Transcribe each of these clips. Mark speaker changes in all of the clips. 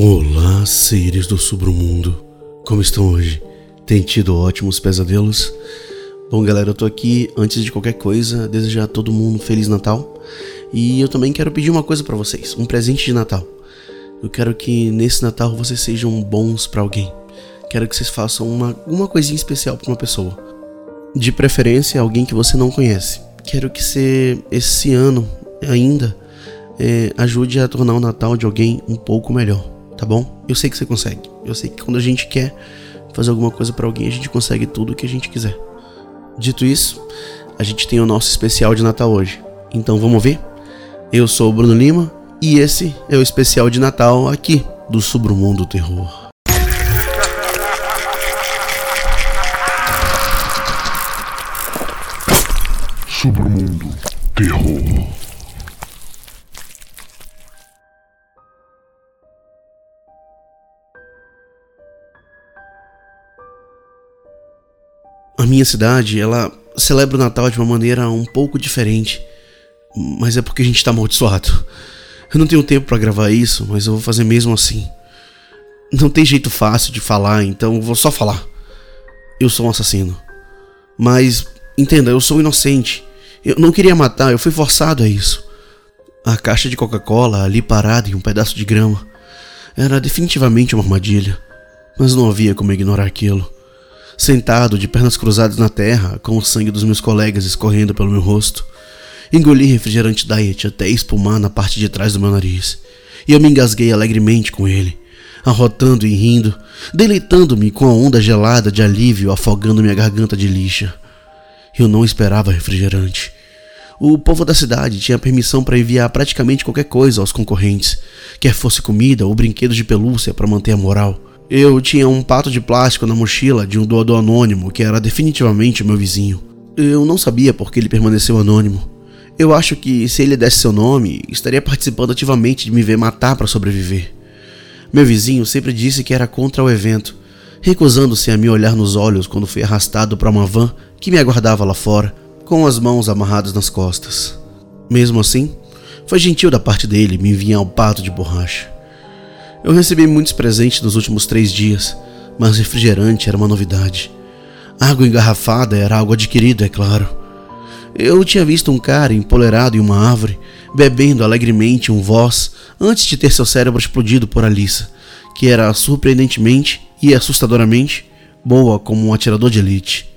Speaker 1: Olá, seres do submundo. Como estão hoje? Tem tido ótimos pesadelos? Bom, galera, eu tô aqui antes de qualquer coisa desejar a todo mundo um feliz Natal. E eu também quero pedir uma coisa para vocês, um presente de Natal. Eu quero que nesse Natal vocês sejam bons para alguém. Quero que vocês façam uma, uma coisinha especial para uma pessoa. De preferência, alguém que você não conhece. Quero que você, esse ano ainda, é, ajude a tornar o Natal de alguém um pouco melhor tá bom? Eu sei que você consegue. Eu sei que quando a gente quer fazer alguma coisa para alguém, a gente consegue tudo o que a gente quiser. Dito isso, a gente tem o nosso especial de Natal hoje. Então vamos ver? Eu sou o Bruno Lima e esse é o especial de Natal aqui do Submundo Terror.
Speaker 2: Submundo Terror.
Speaker 1: Minha cidade, ela celebra o Natal de uma maneira um pouco diferente, mas é porque a gente tá amaldiçoado. Eu não tenho tempo para gravar isso, mas eu vou fazer mesmo assim. Não tem jeito fácil de falar, então eu vou só falar. Eu sou um assassino. Mas, entenda, eu sou inocente. Eu não queria matar, eu fui forçado a isso. A caixa de Coca-Cola ali parada em um pedaço de grama era definitivamente uma armadilha, mas não havia como ignorar aquilo sentado de pernas cruzadas na terra, com o sangue dos meus colegas escorrendo pelo meu rosto. Engoli refrigerante diet até espumar na parte de trás do meu nariz, e eu me engasguei alegremente com ele, arrotando e rindo, deleitando-me com a onda gelada de alívio afogando minha garganta de lixa. Eu não esperava refrigerante. O povo da cidade tinha permissão para enviar praticamente qualquer coisa aos concorrentes, quer fosse comida ou brinquedos de pelúcia para manter a moral. Eu tinha um pato de plástico na mochila de um doador anônimo que era definitivamente meu vizinho. Eu não sabia por que ele permaneceu anônimo. Eu acho que se ele desse seu nome, estaria participando ativamente de me ver matar para sobreviver. Meu vizinho sempre disse que era contra o evento, recusando-se a me olhar nos olhos quando fui arrastado para uma van que me aguardava lá fora, com as mãos amarradas nas costas. Mesmo assim, foi gentil da parte dele me enviar um pato de borracha. Eu recebi muitos presentes nos últimos três dias, mas refrigerante era uma novidade. Água engarrafada era algo adquirido, é claro. Eu tinha visto um cara empolerado em uma árvore, bebendo alegremente um voz antes de ter seu cérebro explodido por Alissa, que era surpreendentemente e assustadoramente boa como um atirador de elite.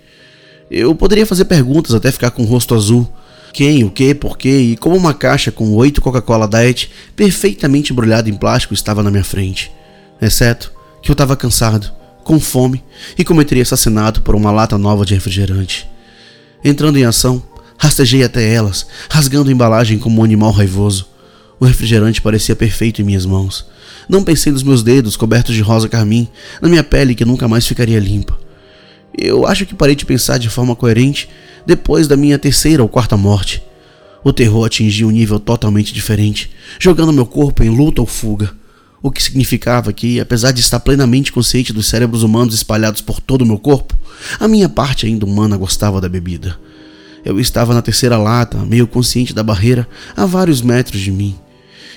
Speaker 1: Eu poderia fazer perguntas até ficar com o rosto azul, quem, o que, por quê e como uma caixa com oito Coca-Cola Diet perfeitamente embrulhada em plástico estava na minha frente. Exceto que eu estava cansado, com fome e cometeria assassinato por uma lata nova de refrigerante. Entrando em ação, rastejei até elas, rasgando a embalagem como um animal raivoso. O refrigerante parecia perfeito em minhas mãos. Não pensei nos meus dedos cobertos de rosa carmim, na minha pele que nunca mais ficaria limpa. Eu acho que parei de pensar de forma coerente depois da minha terceira ou quarta morte. O terror atingiu um nível totalmente diferente, jogando meu corpo em luta ou fuga. O que significava que, apesar de estar plenamente consciente dos cérebros humanos espalhados por todo o meu corpo, a minha parte ainda humana gostava da bebida. Eu estava na terceira lata, meio consciente da barreira, a vários metros de mim.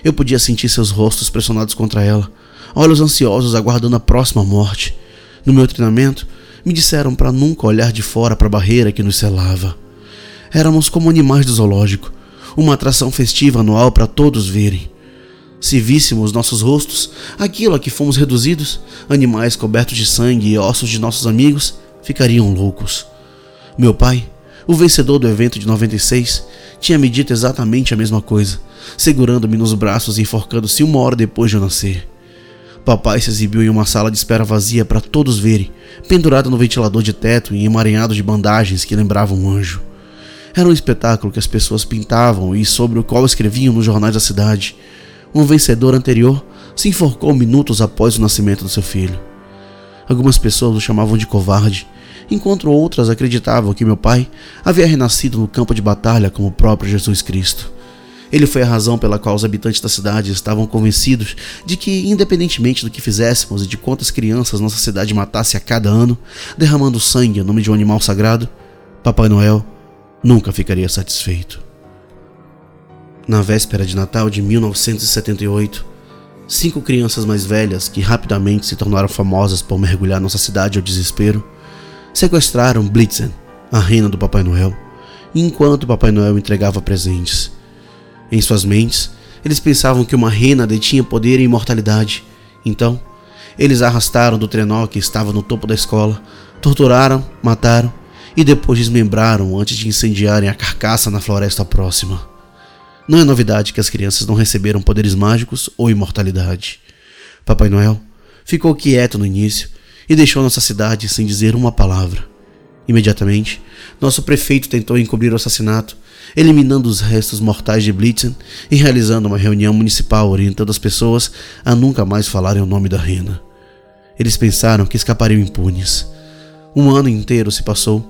Speaker 1: Eu podia sentir seus rostos pressionados contra ela, olhos ansiosos aguardando a próxima morte. No meu treinamento, me disseram para nunca olhar de fora para a barreira que nos selava. Éramos como animais do zoológico, uma atração festiva anual para todos verem. Se víssemos nossos rostos, aquilo a que fomos reduzidos, animais cobertos de sangue e ossos de nossos amigos, ficariam loucos. Meu pai, o vencedor do evento de 96, tinha me dito exatamente a mesma coisa, segurando-me nos braços e enforcando-se uma hora depois de eu nascer. Papai se exibiu em uma sala de espera vazia para todos verem, pendurado no ventilador de teto e emaranhado de bandagens que lembravam um anjo. Era um espetáculo que as pessoas pintavam e sobre o qual escreviam nos jornais da cidade. Um vencedor anterior se enforcou minutos após o nascimento do seu filho. Algumas pessoas o chamavam de covarde, enquanto outras acreditavam que meu pai havia renascido no campo de batalha como o próprio Jesus Cristo. Ele foi a razão pela qual os habitantes da cidade estavam convencidos de que, independentemente do que fizéssemos e de quantas crianças nossa cidade matasse a cada ano, derramando sangue em nome de um animal sagrado, Papai Noel nunca ficaria satisfeito. Na véspera de Natal de 1978, Cinco crianças mais velhas, que rapidamente se tornaram famosas por mergulhar nossa cidade ao desespero, sequestraram Blitzen, a reina do Papai Noel, enquanto Papai Noel entregava presentes. Em suas mentes, eles pensavam que uma rena detinha poder e imortalidade. Então, eles arrastaram do trenó que estava no topo da escola, torturaram, mataram e depois desmembraram antes de incendiarem a carcaça na floresta próxima. Não é novidade que as crianças não receberam poderes mágicos ou imortalidade. Papai Noel ficou quieto no início e deixou nossa cidade sem dizer uma palavra. Imediatamente, nosso prefeito tentou encobrir o assassinato, eliminando os restos mortais de Blitzen e realizando uma reunião municipal orientando as pessoas a nunca mais falarem o nome da rena. Eles pensaram que escapariam impunes. Um ano inteiro se passou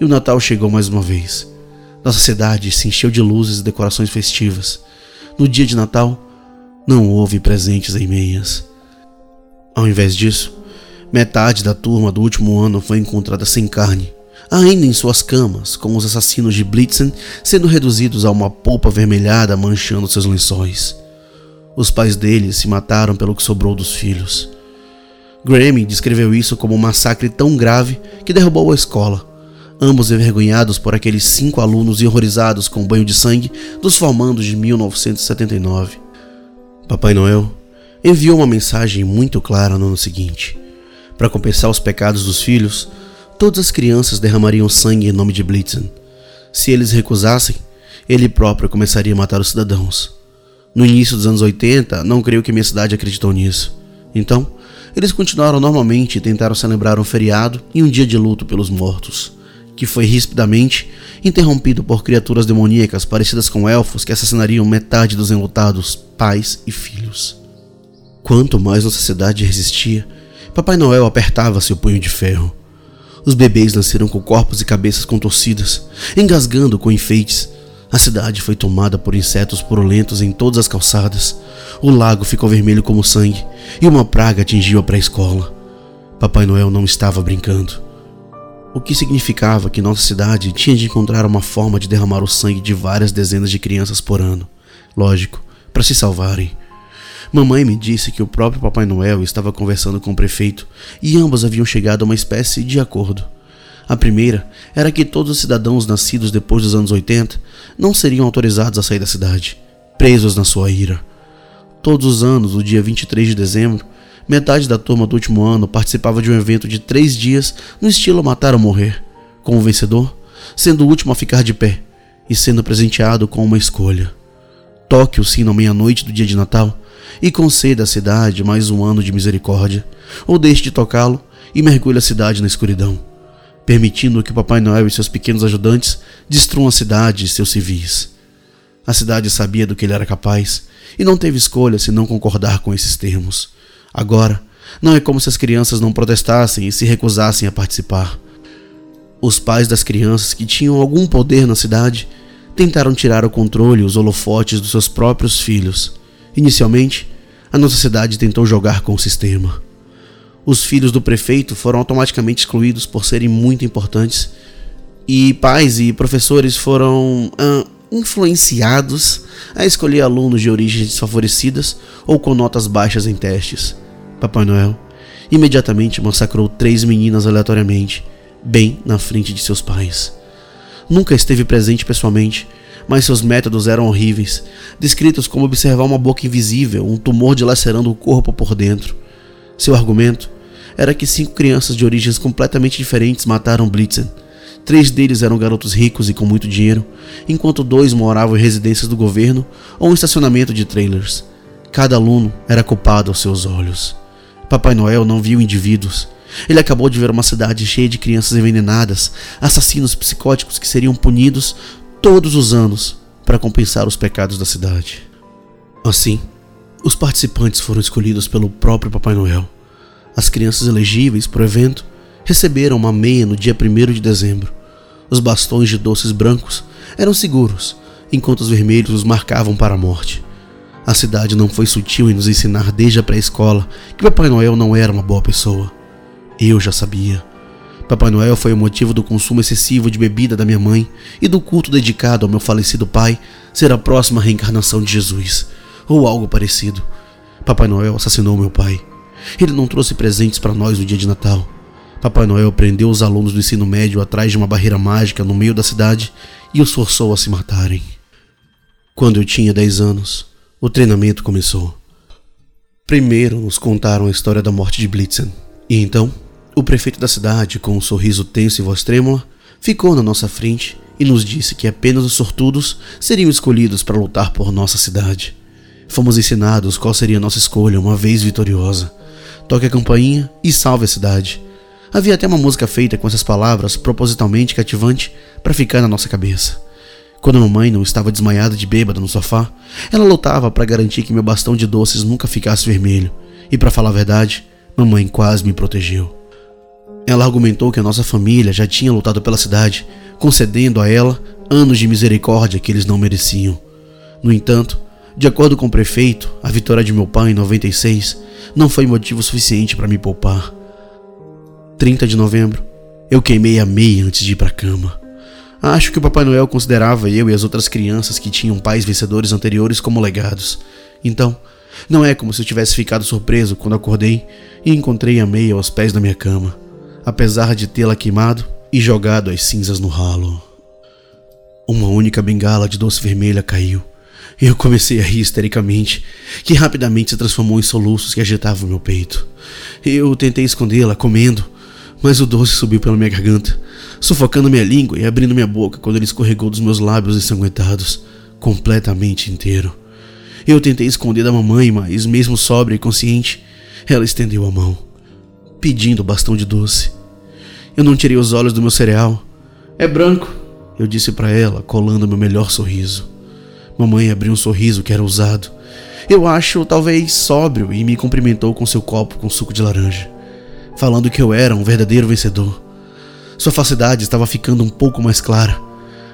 Speaker 1: e o Natal chegou mais uma vez. Nossa cidade se encheu de luzes e decorações festivas. No dia de Natal, não houve presentes em meias. Ao invés disso, metade da turma do último ano foi encontrada sem carne, ainda em suas camas, com os assassinos de Blitzen sendo reduzidos a uma polpa avermelhada manchando seus lençóis. Os pais deles se mataram pelo que sobrou dos filhos. Grammy descreveu isso como um massacre tão grave que derrubou a escola ambos envergonhados por aqueles cinco alunos e horrorizados com o banho de sangue dos formandos de 1979. Papai Noel enviou uma mensagem muito clara no ano seguinte. Para compensar os pecados dos filhos, todas as crianças derramariam sangue em nome de Blitzen. Se eles recusassem, ele próprio começaria a matar os cidadãos. No início dos anos 80, não creio que minha cidade acreditou nisso. Então, eles continuaram normalmente e tentaram celebrar um feriado e um dia de luto pelos mortos que foi rispidamente interrompido por criaturas demoníacas parecidas com elfos que assassinariam metade dos enlutados pais e filhos. Quanto mais nossa cidade resistia, Papai Noel apertava seu punho de ferro. Os bebês nasceram com corpos e cabeças contorcidas, engasgando com enfeites. A cidade foi tomada por insetos purulentos em todas as calçadas. O lago ficou vermelho como sangue e uma praga atingiu a pré-escola. Papai Noel não estava brincando o que significava que nossa cidade tinha de encontrar uma forma de derramar o sangue de várias dezenas de crianças por ano. Lógico, para se salvarem. Mamãe me disse que o próprio Papai Noel estava conversando com o prefeito e ambos haviam chegado a uma espécie de acordo. A primeira era que todos os cidadãos nascidos depois dos anos 80 não seriam autorizados a sair da cidade, presos na sua ira. Todos os anos, no dia 23 de dezembro, Metade da turma do último ano participava de um evento de três dias no estilo Matar ou Morrer, com o vencedor sendo o último a ficar de pé e sendo presenteado com uma escolha. Toque o sino à meia-noite do dia de Natal e conceda à cidade mais um ano de misericórdia, ou deixe de tocá-lo e mergulhe a cidade na escuridão, permitindo que Papai Noel e seus pequenos ajudantes destruam a cidade e seus civis. A cidade sabia do que ele era capaz e não teve escolha se não concordar com esses termos. Agora, não é como se as crianças não protestassem e se recusassem a participar. Os pais das crianças que tinham algum poder na cidade tentaram tirar o controle e os holofotes dos seus próprios filhos. Inicialmente, a nossa cidade tentou jogar com o sistema. Os filhos do prefeito foram automaticamente excluídos por serem muito importantes, e pais e professores foram influenciados a escolher alunos de origens desfavorecidas ou com notas baixas em testes. Papai Noel imediatamente massacrou três meninas aleatoriamente, bem na frente de seus pais. Nunca esteve presente pessoalmente, mas seus métodos eram horríveis, descritos como observar uma boca invisível, um tumor dilacerando o corpo por dentro. Seu argumento era que cinco crianças de origens completamente diferentes mataram Blitzen. Três deles eram garotos ricos e com muito dinheiro, enquanto dois moravam em residências do governo ou em estacionamento de trailers. Cada aluno era culpado aos seus olhos. Papai Noel não viu indivíduos. Ele acabou de ver uma cidade cheia de crianças envenenadas, assassinos psicóticos que seriam punidos todos os anos para compensar os pecados da cidade. Assim, os participantes foram escolhidos pelo próprio Papai Noel. As crianças elegíveis para o evento receberam uma meia no dia 1 de dezembro. Os bastões de doces brancos eram seguros, enquanto os vermelhos os marcavam para a morte. A cidade não foi sutil em nos ensinar desde a pré-escola que Papai Noel não era uma boa pessoa. Eu já sabia. Papai Noel foi o motivo do consumo excessivo de bebida da minha mãe e do culto dedicado ao meu falecido pai ser a próxima reencarnação de Jesus, ou algo parecido. Papai Noel assassinou meu pai. Ele não trouxe presentes para nós no dia de Natal. Papai Noel prendeu os alunos do ensino médio atrás de uma barreira mágica no meio da cidade e os forçou a se matarem. Quando eu tinha 10 anos, o treinamento começou. Primeiro nos contaram a história da morte de Blitzen, e então o prefeito da cidade, com um sorriso tenso e voz trêmula, ficou na nossa frente e nos disse que apenas os sortudos seriam escolhidos para lutar por nossa cidade. Fomos ensinados qual seria nossa escolha uma vez vitoriosa. Toque a campainha e salve a cidade. Havia até uma música feita com essas palavras propositalmente cativante para ficar na nossa cabeça. Quando mamãe não estava desmaiada de bêbada no sofá, ela lutava para garantir que meu bastão de doces nunca ficasse vermelho. E para falar a verdade, mamãe quase me protegeu. Ela argumentou que a nossa família já tinha lutado pela cidade, concedendo a ela anos de misericórdia que eles não mereciam. No entanto, de acordo com o prefeito, a vitória de meu pai em 96 não foi motivo suficiente para me poupar. 30 de novembro, eu queimei a meia antes de ir para a cama. Acho que o Papai Noel considerava eu e as outras crianças que tinham pais vencedores anteriores como legados. Então, não é como se eu tivesse ficado surpreso quando acordei e encontrei a meia aos pés da minha cama, apesar de tê-la queimado e jogado as cinzas no ralo. Uma única bengala de doce vermelha caiu. Eu comecei a rir histericamente, que rapidamente se transformou em soluços que agitavam meu peito. Eu tentei escondê-la, comendo, mas o doce subiu pela minha garganta, sufocando minha língua e abrindo minha boca quando ele escorregou dos meus lábios ensanguentados, completamente inteiro. Eu tentei esconder da mamãe, mas, mesmo sóbria e consciente, ela estendeu a mão, pedindo o bastão de doce. Eu não tirei os olhos do meu cereal. É branco, eu disse para ela, colando meu melhor sorriso. Mamãe abriu um sorriso que era usado. Eu acho talvez sóbrio e me cumprimentou com seu copo com suco de laranja, falando que eu era um verdadeiro vencedor. Sua falsidade estava ficando um pouco mais clara.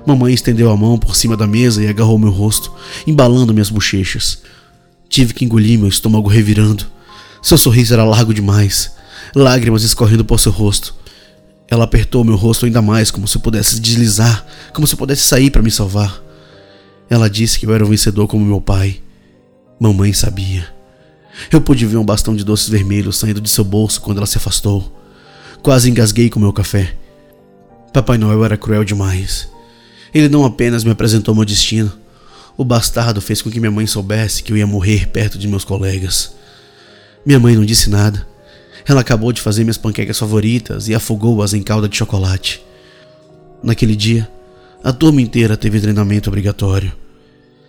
Speaker 1: Mamãe estendeu a mão por cima da mesa e agarrou meu rosto, embalando minhas bochechas. Tive que engolir meu estômago revirando. Seu sorriso era largo demais, lágrimas escorrendo por seu rosto. Ela apertou meu rosto ainda mais, como se pudesse deslizar, como se pudesse sair para me salvar. Ela disse que eu era um vencedor como meu pai. Mamãe sabia. Eu pude ver um bastão de doces vermelhos saindo de seu bolso quando ela se afastou. Quase engasguei com meu café. Papai Noel era cruel demais. Ele não apenas me apresentou meu destino, o bastardo fez com que minha mãe soubesse que eu ia morrer perto de meus colegas. Minha mãe não disse nada. Ela acabou de fazer minhas panquecas favoritas e afogou-as em calda de chocolate. Naquele dia, a turma inteira teve treinamento obrigatório.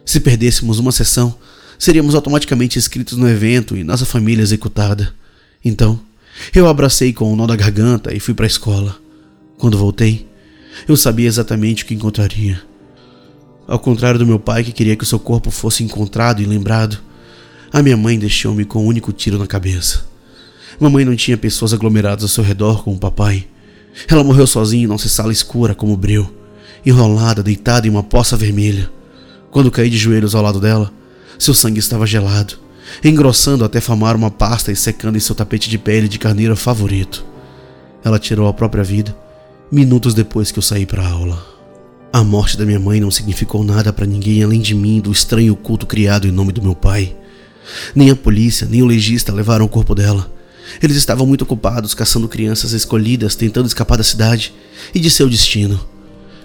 Speaker 1: Se perdêssemos uma sessão, seríamos automaticamente inscritos no evento e nossa família executada. Então, eu abracei com o nó da garganta e fui para a escola. Quando voltei, eu sabia exatamente o que encontraria. Ao contrário do meu pai que queria que o seu corpo fosse encontrado e lembrado, a minha mãe deixou-me com um único tiro na cabeça. Mamãe não tinha pessoas aglomeradas ao seu redor como o papai. Ela morreu sozinha em nossa sala escura como breu, enrolada, deitada em uma poça vermelha. Quando caí de joelhos ao lado dela, seu sangue estava gelado, engrossando até formar uma pasta e secando em seu tapete de pele de carneiro favorito. Ela tirou a própria vida minutos depois que eu saí para a aula. A morte da minha mãe não significou nada para ninguém além de mim do estranho culto criado em nome do meu pai. Nem a polícia, nem o legista levaram o corpo dela. Eles estavam muito ocupados caçando crianças escolhidas, tentando escapar da cidade e de seu destino.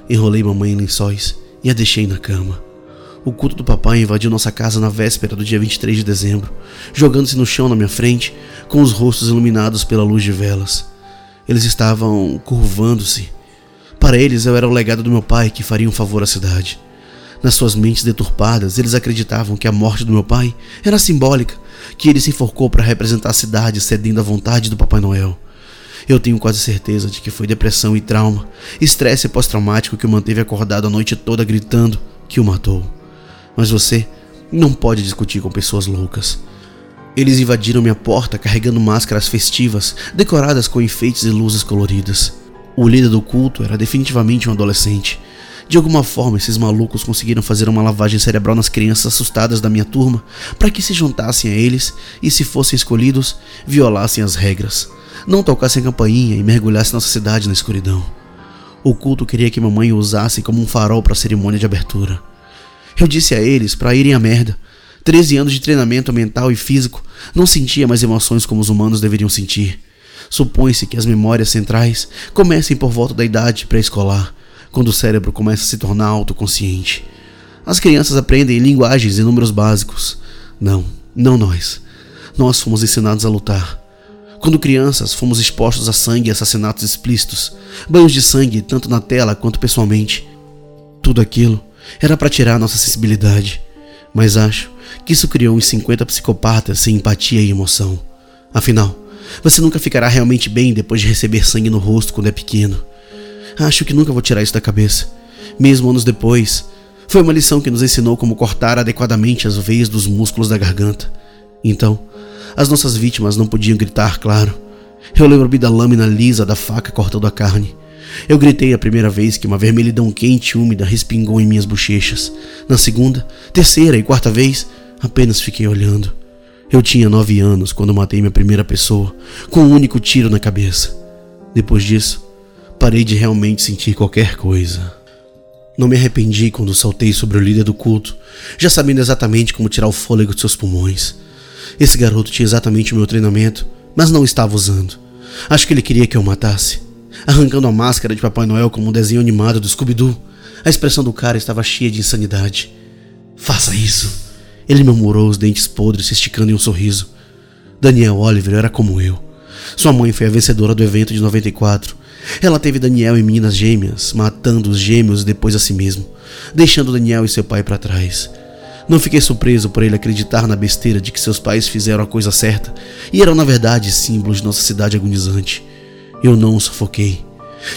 Speaker 1: Enrolei mamãe em lençóis e a deixei na cama. O culto do papai invadiu nossa casa na véspera do dia 23 de dezembro, jogando-se no chão na minha frente, com os rostos iluminados pela luz de velas. Eles estavam curvando-se. Para eles, eu era o legado do meu pai que faria um favor à cidade. Nas suas mentes deturpadas, eles acreditavam que a morte do meu pai era simbólica, que ele se enforcou para representar a cidade cedendo à vontade do Papai Noel. Eu tenho quase certeza de que foi depressão e trauma, estresse pós-traumático que o manteve acordado a noite toda gritando que o matou. Mas você não pode discutir com pessoas loucas. Eles invadiram minha porta carregando máscaras festivas, decoradas com enfeites e luzes coloridas. O líder do culto era definitivamente um adolescente. De alguma forma, esses malucos conseguiram fazer uma lavagem cerebral nas crianças assustadas da minha turma para que se juntassem a eles e, se fossem escolhidos, violassem as regras, não tocassem a campainha e mergulhassem nossa cidade na escuridão. O culto queria que mamãe o usasse como um farol para a cerimônia de abertura. Eu disse a eles para irem à merda. 13 anos de treinamento mental e físico, não sentia mais emoções como os humanos deveriam sentir. Supõe-se que as memórias centrais comecem por volta da idade pré-escolar, quando o cérebro começa a se tornar autoconsciente. As crianças aprendem linguagens e números básicos. Não, não nós. Nós fomos ensinados a lutar. Quando crianças, fomos expostos a sangue e assassinatos explícitos, banhos de sangue tanto na tela quanto pessoalmente. Tudo aquilo era para tirar nossa sensibilidade, mas acho que isso criou uns 50 psicopatas sem empatia e emoção. Afinal, você nunca ficará realmente bem depois de receber sangue no rosto quando é pequeno. Acho que nunca vou tirar isso da cabeça. Mesmo anos depois, foi uma lição que nos ensinou como cortar adequadamente as veias dos músculos da garganta. Então, as nossas vítimas não podiam gritar, claro. Eu lembro-me da lâmina lisa da faca cortando a carne. Eu gritei a primeira vez que uma vermelhidão quente e úmida respingou em minhas bochechas. Na segunda, terceira e quarta vez, apenas fiquei olhando. Eu tinha nove anos quando matei minha primeira pessoa, com um único tiro na cabeça. Depois disso, parei de realmente sentir qualquer coisa. Não me arrependi quando saltei sobre o líder do culto, já sabendo exatamente como tirar o fôlego de seus pulmões. Esse garoto tinha exatamente o meu treinamento, mas não estava usando. Acho que ele queria que eu matasse. Arrancando a máscara de Papai Noel como um desenho animado do Scooby-Doo, a expressão do cara estava cheia de insanidade. Faça isso! Ele murmurou, os dentes podres se esticando em um sorriso. Daniel Oliver era como eu. Sua mãe foi a vencedora do evento de 94. Ela teve Daniel e meninas gêmeas, matando os gêmeos depois a si mesmo, deixando Daniel e seu pai para trás. Não fiquei surpreso por ele acreditar na besteira de que seus pais fizeram a coisa certa e eram na verdade símbolos de nossa cidade agonizante. Eu não o sufoquei.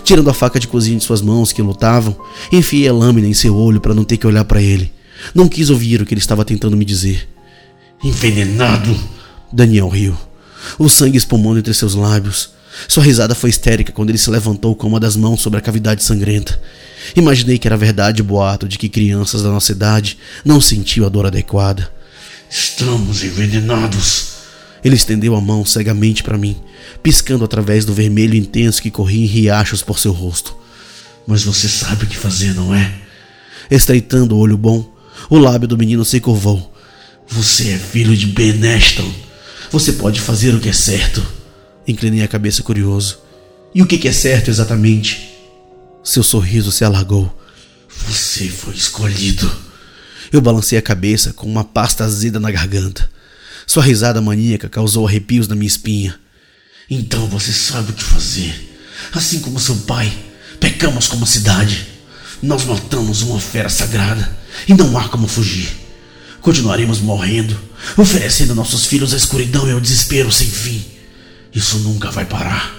Speaker 1: Tirando a faca de cozinha de suas mãos que lutavam, enfiei a lâmina em seu olho para não ter que olhar para ele. Não quis ouvir o que ele estava tentando me dizer. Envenenado! Daniel riu, o sangue espumando entre seus lábios. Sua risada foi histérica quando ele se levantou com uma das mãos sobre a cavidade sangrenta. Imaginei que era verdade o boato de que crianças da nossa idade não sentiam a dor adequada. Estamos envenenados. Ele estendeu a mão cegamente para mim, piscando através do vermelho intenso que corria em riachos por seu rosto. Mas você sabe o que fazer, não é? Estreitando o olho bom, o lábio do menino se curvou. Você é filho de Ben Ashton. Você pode fazer o que é certo. Inclinei a cabeça curioso. E o que é certo exatamente? Seu sorriso se alargou. Você foi escolhido. Eu balancei a cabeça com uma pasta azeda na garganta. Sua risada maníaca causou arrepios na minha espinha. Então você sabe o que fazer. Assim como seu pai, pecamos como cidade. Nós matamos uma fera sagrada e não há como fugir. Continuaremos morrendo, oferecendo nossos filhos à escuridão e ao desespero sem fim. Isso nunca vai parar.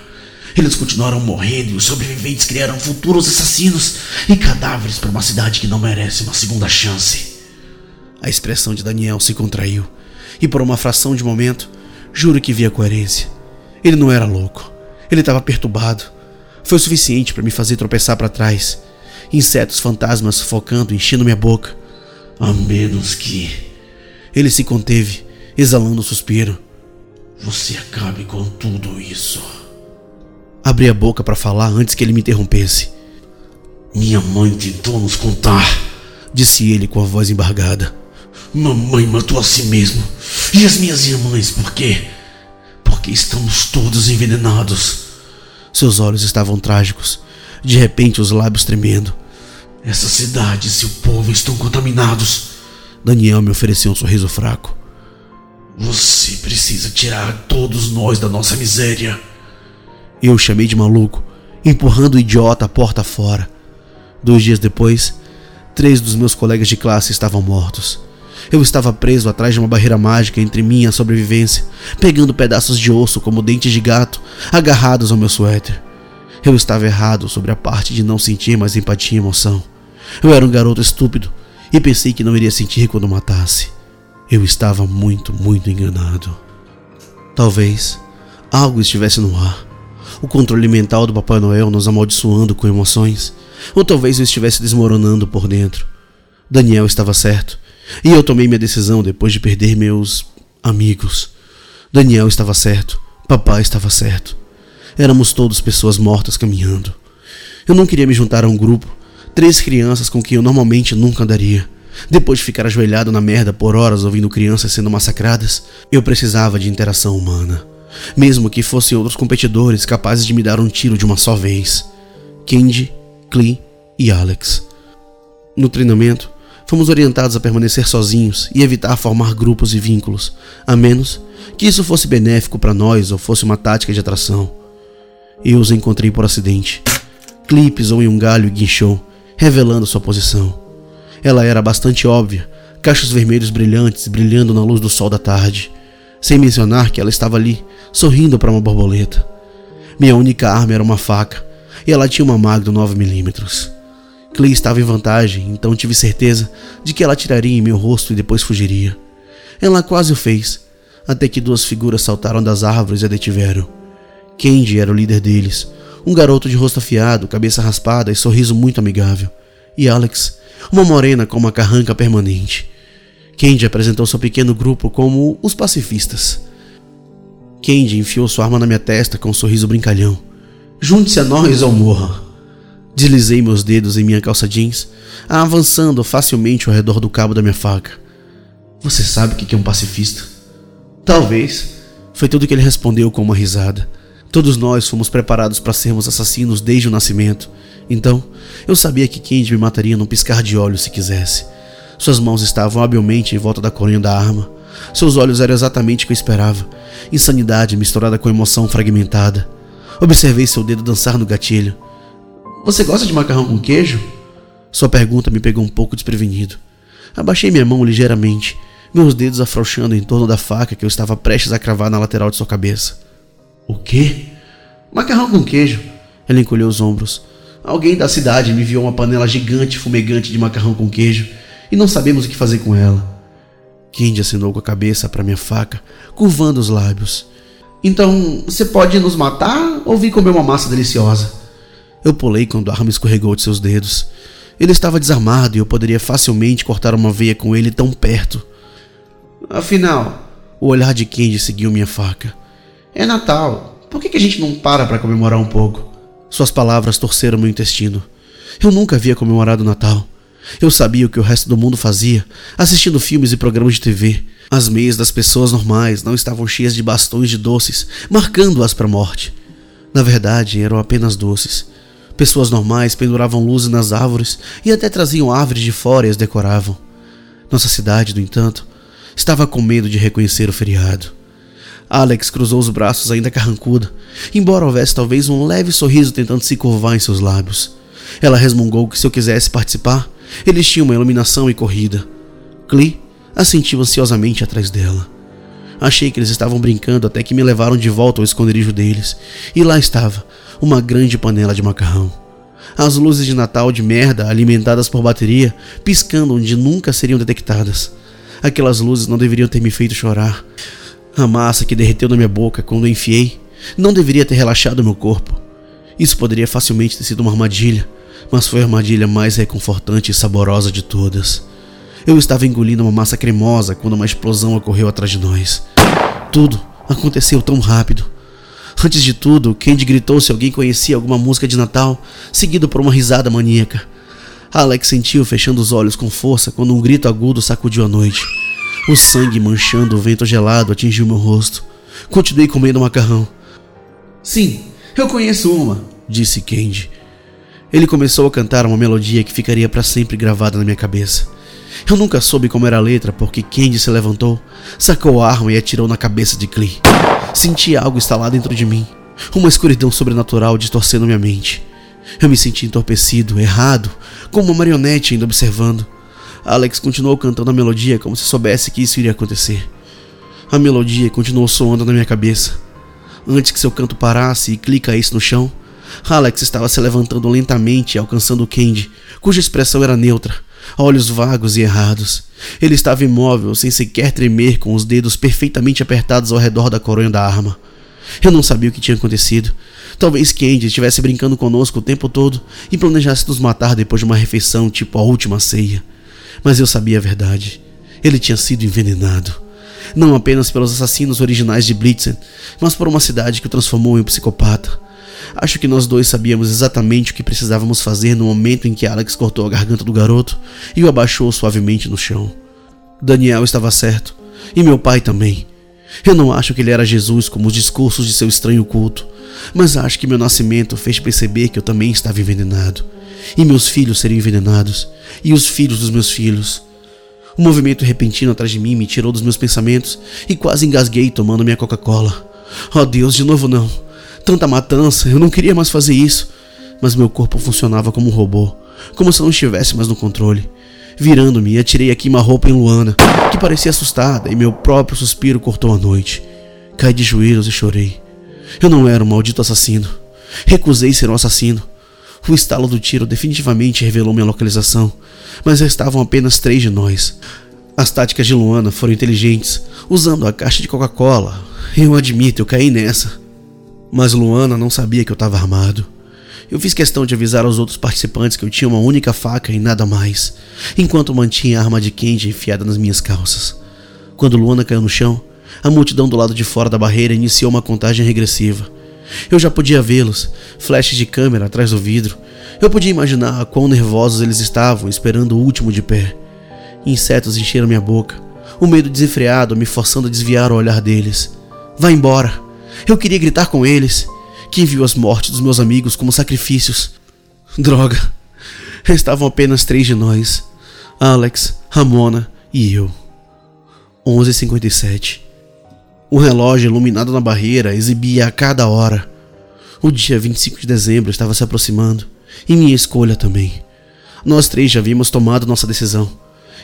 Speaker 1: Eles continuarão morrendo e os sobreviventes criarão futuros assassinos e cadáveres para uma cidade que não merece uma segunda chance. A expressão de Daniel se contraiu e, por uma fração de momento, juro que via coerência. Ele não era louco. Ele estava perturbado. Foi o suficiente para me fazer tropeçar para trás insetos fantasmas sufocando, enchendo minha boca. A menos que. Ele se conteve, exalando um suspiro. Você acabe com tudo isso. Abri a boca para falar antes que ele me interrompesse. Minha mãe tentou nos contar, disse ele com a voz embargada. Mamãe matou a si mesmo. E as minhas irmãs, por quê? Porque estamos todos envenenados. Seus olhos estavam trágicos, de repente os lábios tremendo. Essa cidade e seu povo estão contaminados. Daniel me ofereceu um sorriso fraco. Você precisa tirar todos nós da nossa miséria. Eu chamei de maluco, empurrando o idiota a porta fora. Dois dias depois, três dos meus colegas de classe estavam mortos. Eu estava preso atrás de uma barreira mágica entre mim e a sobrevivência, pegando pedaços de osso como dentes de gato agarrados ao meu suéter. Eu estava errado sobre a parte de não sentir mais empatia e emoção. Eu era um garoto estúpido e pensei que não iria sentir quando matasse. Eu estava muito, muito enganado. Talvez algo estivesse no ar. O controle mental do Papai Noel nos amaldiçoando com emoções. Ou talvez eu estivesse desmoronando por dentro. Daniel estava certo. E eu tomei minha decisão depois de perder meus amigos. Daniel estava certo. Papai estava certo. Éramos todos pessoas mortas caminhando. Eu não queria me juntar a um grupo, três crianças com quem eu normalmente nunca andaria. Depois de ficar ajoelhado na merda por horas ouvindo crianças sendo massacradas, eu precisava de interação humana. Mesmo que fossem outros competidores capazes de me dar um tiro de uma só vez. Kendi, Klee e Alex. No treinamento, fomos orientados a permanecer sozinhos e evitar formar grupos e vínculos, a menos que isso fosse benéfico para nós ou fosse uma tática de atração. Eu os encontrei por acidente. Klee pisou em um galho e guinchou, revelando sua posição. Ela era bastante óbvia, cachos vermelhos brilhantes brilhando na luz do sol da tarde, sem mencionar que ela estava ali, sorrindo para uma borboleta. Minha única arma era uma faca, e ela tinha uma Magnum 9mm. Clay estava em vantagem, então tive certeza de que ela atiraria em meu rosto e depois fugiria. Ela quase o fez, até que duas figuras saltaram das árvores e a detiveram. Kendi era o líder deles, um garoto de rosto afiado, cabeça raspada e sorriso muito amigável. E Alex, uma morena com uma carranca permanente. Kendi apresentou seu pequeno grupo como os pacifistas. Kendi enfiou sua arma na minha testa com um sorriso brincalhão. Junte-se a nós ou morra. Deslizei meus dedos em minha calça jeans, avançando facilmente ao redor do cabo da minha faca. Você sabe o que é um pacifista? Talvez. Foi tudo que ele respondeu com uma risada. Todos nós fomos preparados para sermos assassinos desde o nascimento. Então, eu sabia que Kendi me mataria num piscar de olhos se quisesse. Suas mãos estavam habilmente em volta da coronha da arma. Seus olhos eram exatamente o que eu esperava. Insanidade misturada com emoção fragmentada. Observei seu dedo dançar no gatilho. Você gosta de macarrão com queijo? Sua pergunta me pegou um pouco desprevenido. Abaixei minha mão ligeiramente, meus dedos afrouxando em torno da faca que eu estava prestes a cravar na lateral de sua cabeça. O quê? Macarrão com queijo. Ela encolheu os ombros. Alguém da cidade me enviou uma panela gigante fumegante de macarrão com queijo e não sabemos o que fazer com ela. Kendi acenou com a cabeça para minha faca, curvando os lábios. Então, você pode nos matar ou vir comer uma massa deliciosa? Eu pulei quando a arma escorregou de seus dedos. Ele estava desarmado e eu poderia facilmente cortar uma veia com ele tão perto. Afinal, o olhar de Kendi seguiu minha faca. É Natal. Por que, que a gente não para para comemorar um pouco? Suas palavras torceram meu intestino. Eu nunca havia comemorado o Natal. Eu sabia o que o resto do mundo fazia, assistindo filmes e programas de TV. As meias das pessoas normais não estavam cheias de bastões de doces, marcando-as para a morte. Na verdade, eram apenas doces. Pessoas normais penduravam luzes nas árvores e até traziam árvores de fora e as decoravam. Nossa cidade, no entanto, estava com medo de reconhecer o feriado. Alex cruzou os braços ainda carrancuda, embora houvesse talvez um leve sorriso tentando se curvar em seus lábios. Ela resmungou que se eu quisesse participar, eles tinham uma iluminação e corrida. Clee assentiu ansiosamente atrás dela. Achei que eles estavam brincando até que me levaram de volta ao esconderijo deles, e lá estava, uma grande panela de macarrão. As luzes de Natal de merda, alimentadas por bateria, piscando onde nunca seriam detectadas. Aquelas luzes não deveriam ter me feito chorar. A massa que derreteu na minha boca quando enfiei não deveria ter relaxado meu corpo. Isso poderia facilmente ter sido uma armadilha, mas foi a armadilha mais reconfortante e saborosa de todas. Eu estava engolindo uma massa cremosa quando uma explosão ocorreu atrás de nós. Tudo aconteceu tão rápido. Antes de tudo, Candy gritou se alguém conhecia alguma música de Natal, seguido por uma risada maníaca. Alex sentiu fechando os olhos com força quando um grito agudo sacudiu a noite. O sangue manchando o vento gelado atingiu meu rosto. Continuei comendo macarrão. Sim, eu conheço uma, disse Candy. Ele começou a cantar uma melodia que ficaria para sempre gravada na minha cabeça. Eu nunca soube como era a letra porque Candy se levantou, sacou a arma e atirou na cabeça de Clee. Senti algo instalar dentro de mim, uma escuridão sobrenatural distorcendo minha mente. Eu me senti entorpecido, errado, como uma marionete ainda observando. Alex continuou cantando a melodia como se soubesse que isso iria acontecer. A melodia continuou soando na minha cabeça. Antes que seu canto parasse e Clee caísse no chão, Alex estava se levantando lentamente e alcançando Candy, cuja expressão era neutra, olhos vagos e errados. Ele estava imóvel, sem sequer tremer, com os dedos perfeitamente apertados ao redor da coronha da arma. Eu não sabia o que tinha acontecido. Talvez Candy estivesse brincando conosco o tempo todo e planejasse nos matar depois de uma refeição tipo a última ceia. Mas eu sabia a verdade. Ele tinha sido envenenado. Não apenas pelos assassinos originais de Blitzen, mas por uma cidade que o transformou em um psicopata. Acho que nós dois sabíamos exatamente o que precisávamos fazer no momento em que Alex cortou a garganta do garoto e o abaixou suavemente no chão. Daniel estava certo, e meu pai também. Eu não acho que ele era Jesus como os discursos de seu estranho culto, mas acho que meu nascimento fez perceber que eu também estava envenenado, e meus filhos seriam envenenados, e os filhos dos meus filhos. Um movimento repentino atrás de mim me tirou dos meus pensamentos e quase engasguei tomando minha Coca-Cola. Oh Deus, de novo não. Tanta matança, eu não queria mais fazer isso. Mas meu corpo funcionava como um robô, como se eu não estivesse mais no controle. Virando-me, atirei a queima-roupa em Luana, que parecia assustada, e meu próprio suspiro cortou a noite. Caí de joelhos e chorei. Eu não era um maldito assassino. Recusei ser um assassino. O estalo do tiro definitivamente revelou minha localização, mas restavam apenas três de nós. As táticas de Luana foram inteligentes, usando a caixa de Coca-Cola. Eu admito, eu caí nessa. Mas Luana não sabia que eu estava armado. Eu fiz questão de avisar aos outros participantes que eu tinha uma única faca e nada mais, enquanto mantinha a arma de Kenji enfiada nas minhas calças. Quando Luana caiu no chão, a multidão do lado de fora da barreira iniciou uma contagem regressiva. Eu já podia vê-los, flashes de câmera atrás do vidro. Eu podia imaginar quão nervosos eles estavam, esperando o último de pé. Insetos encheram minha boca, o medo desenfreado me forçando a desviar o olhar deles. Vá embora! Eu queria gritar com eles. Quem viu as mortes dos meus amigos como sacrifícios? Droga! Restavam apenas três de nós: Alex, Ramona e eu. 11h57. O relógio iluminado na barreira exibia a cada hora. O dia 25 de dezembro estava se aproximando, e minha escolha também. Nós três já havíamos tomado nossa decisão.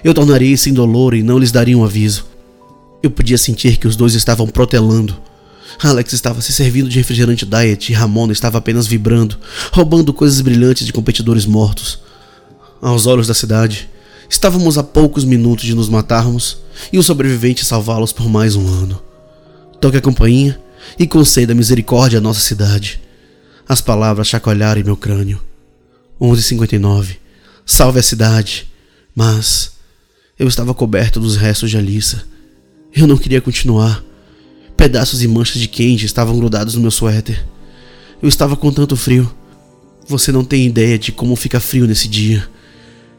Speaker 1: Eu tornaria isso indolor e não lhes daria um aviso. Eu podia sentir que os dois estavam protelando, Alex estava se servindo de refrigerante diet e Ramona estava apenas vibrando, roubando coisas brilhantes de competidores mortos. Aos olhos da cidade, estávamos a poucos minutos de nos matarmos e o sobrevivente salvá-los por mais um ano. Toque a campainha e conceda misericórdia à nossa cidade. As palavras chacoalharam em meu crânio. 11:59. Salve a cidade. Mas eu estava coberto dos restos de Alissa. Eu não queria continuar. Pedaços e manchas de Kenji estavam grudados no meu suéter. Eu estava com tanto frio. Você não tem ideia de como fica frio nesse dia.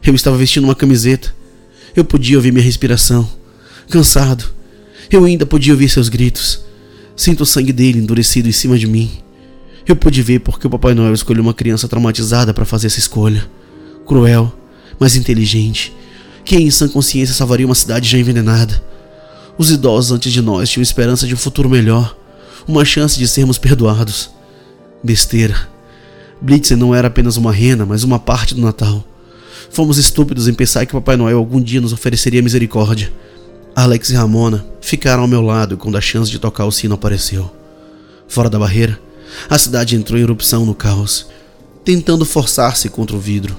Speaker 1: Eu estava vestindo uma camiseta. Eu podia ouvir minha respiração. Cansado. Eu ainda podia ouvir seus gritos. Sinto o sangue dele endurecido em cima de mim. Eu pude ver porque o Papai Noel escolheu uma criança traumatizada para fazer essa escolha. Cruel, mas inteligente. Quem em sã consciência salvaria uma cidade já envenenada? Os idosos antes de nós tinham esperança de um futuro melhor, uma chance de sermos perdoados. Besteira. Blitzen não era apenas uma rena, mas uma parte do Natal. Fomos estúpidos em pensar que Papai Noel algum dia nos ofereceria misericórdia. Alex e Ramona ficaram ao meu lado quando a chance de tocar o sino apareceu. Fora da barreira, a cidade entrou em erupção no caos, tentando forçar-se contra o vidro.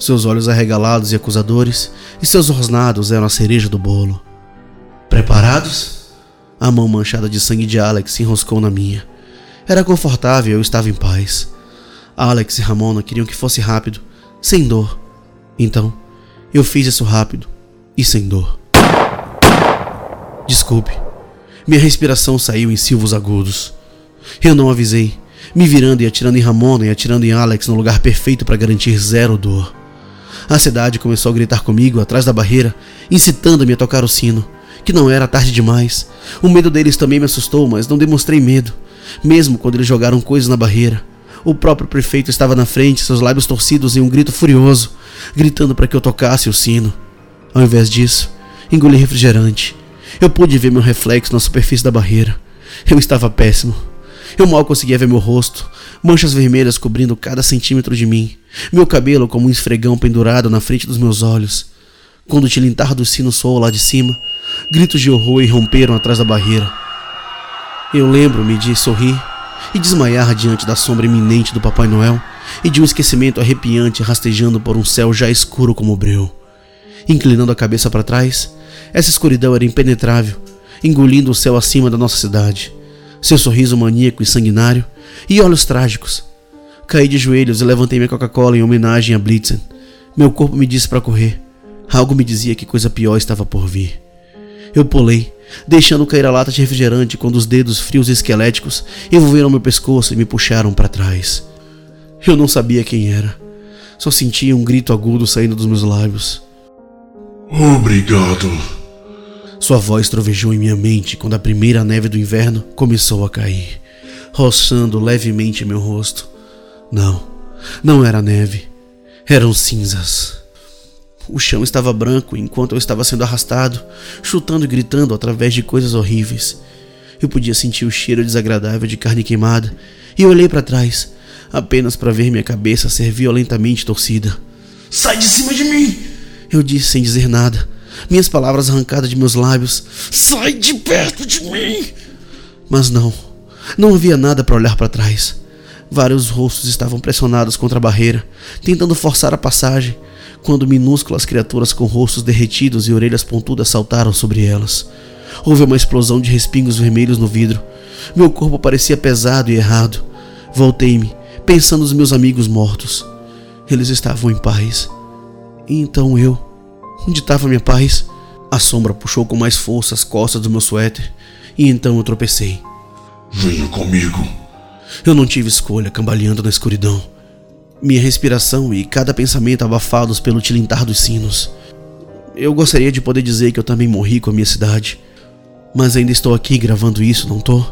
Speaker 1: Seus olhos arregalados e acusadores, e seus rosnados eram a cereja do bolo. Preparados? A mão manchada de sangue de Alex se enroscou na minha. Era confortável, eu estava em paz. Alex e Ramona queriam que fosse rápido, sem dor. Então, eu fiz isso rápido e sem dor. Desculpe. Minha respiração saiu em silvos agudos. Eu não avisei, me virando e atirando em Ramona e atirando em Alex no lugar perfeito para garantir zero dor. A cidade começou a gritar comigo atrás da barreira, incitando-me a tocar o sino que não era tarde demais. O medo deles também me assustou, mas não demonstrei medo, mesmo quando eles jogaram coisas na barreira. O próprio prefeito estava na frente, seus lábios torcidos em um grito furioso, gritando para que eu tocasse o sino. Ao invés disso, engoli refrigerante. Eu pude ver meu reflexo na superfície da barreira. Eu estava péssimo. Eu mal conseguia ver meu rosto, manchas vermelhas cobrindo cada centímetro de mim, meu cabelo como um esfregão pendurado na frente dos meus olhos. Quando o tilintar do sino soou lá de cima, Gritos de horror irromperam atrás da barreira. Eu lembro-me de sorrir e desmaiar diante da sombra iminente do Papai Noel e de um esquecimento arrepiante rastejando por um céu já escuro como o breu. Inclinando a cabeça para trás, essa escuridão era impenetrável, engolindo o céu acima da nossa cidade. Seu sorriso maníaco e sanguinário e olhos trágicos. Caí de joelhos e levantei minha Coca-Cola em homenagem a Blitzen. Meu corpo me disse para correr. Algo me dizia que coisa pior estava por vir. Eu pulei, deixando cair a lata de refrigerante quando os dedos frios e esqueléticos envolveram meu pescoço e me puxaram para trás. Eu não sabia quem era. Só sentia um grito agudo saindo dos meus lábios.
Speaker 2: Obrigado.
Speaker 1: Sua voz trovejou em minha mente quando a primeira neve do inverno começou a cair, roçando levemente meu rosto. Não, não era neve. Eram cinzas. O chão estava branco enquanto eu estava sendo arrastado, chutando e gritando através de coisas horríveis. Eu podia sentir o cheiro desagradável de carne queimada e olhei para trás, apenas para ver minha cabeça ser violentamente torcida.
Speaker 2: Sai de cima de mim!
Speaker 1: Eu disse sem dizer nada, minhas palavras arrancadas de meus lábios.
Speaker 2: Sai de perto de mim!
Speaker 1: Mas não, não havia nada para olhar para trás. Vários rostos estavam pressionados contra a barreira, tentando forçar a passagem, quando minúsculas criaturas com rostos derretidos e orelhas pontudas saltaram sobre elas. Houve uma explosão de respingos vermelhos no vidro. Meu corpo parecia pesado e errado. Voltei-me, pensando nos meus amigos mortos. Eles estavam em paz. E então eu. Onde estava minha paz? A sombra puxou com mais força as costas do meu suéter e então eu tropecei.
Speaker 2: Venha comigo.
Speaker 1: Eu não tive escolha, cambaleando na escuridão. Minha respiração e cada pensamento abafados pelo tilintar dos sinos. Eu gostaria de poder dizer que eu também morri com a minha cidade, mas ainda estou aqui gravando isso, não tô?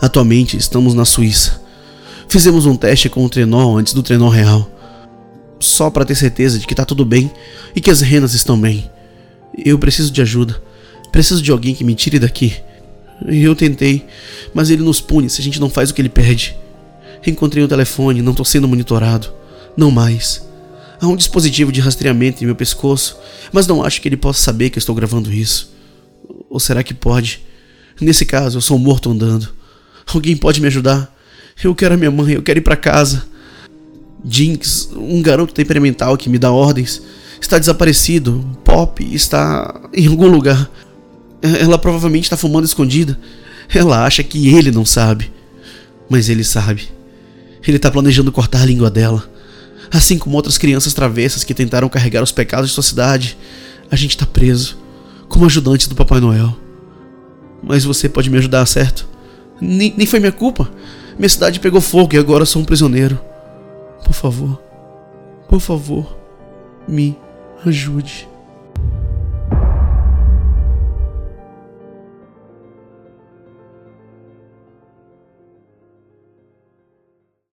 Speaker 1: Atualmente estamos na Suíça. Fizemos um teste com o trenó antes do trenó real, só para ter certeza de que tá tudo bem e que as renas estão bem. Eu preciso de ajuda. Preciso de alguém que me tire daqui. Eu tentei, mas ele nos pune se a gente não faz o que ele pede. Encontrei o telefone, não estou sendo monitorado. Não mais. Há um dispositivo de rastreamento em meu pescoço, mas não acho que ele possa saber que eu estou gravando isso. Ou será que pode? Nesse caso, eu sou morto andando. Alguém pode me ajudar? Eu quero a minha mãe, eu quero ir para casa. Jinx, um garoto temperamental que me dá ordens, está desaparecido. Pop está em algum lugar. Ela provavelmente está fumando escondida. Ela acha que ele não sabe. Mas ele sabe. Ele está planejando cortar a língua dela. Assim como outras crianças travessas que tentaram carregar os pecados de sua cidade, a gente está preso, como ajudante do Papai Noel. Mas você pode me ajudar, certo? Nem, nem foi minha culpa. Minha cidade pegou fogo e agora sou um prisioneiro. Por favor, por favor, me ajude.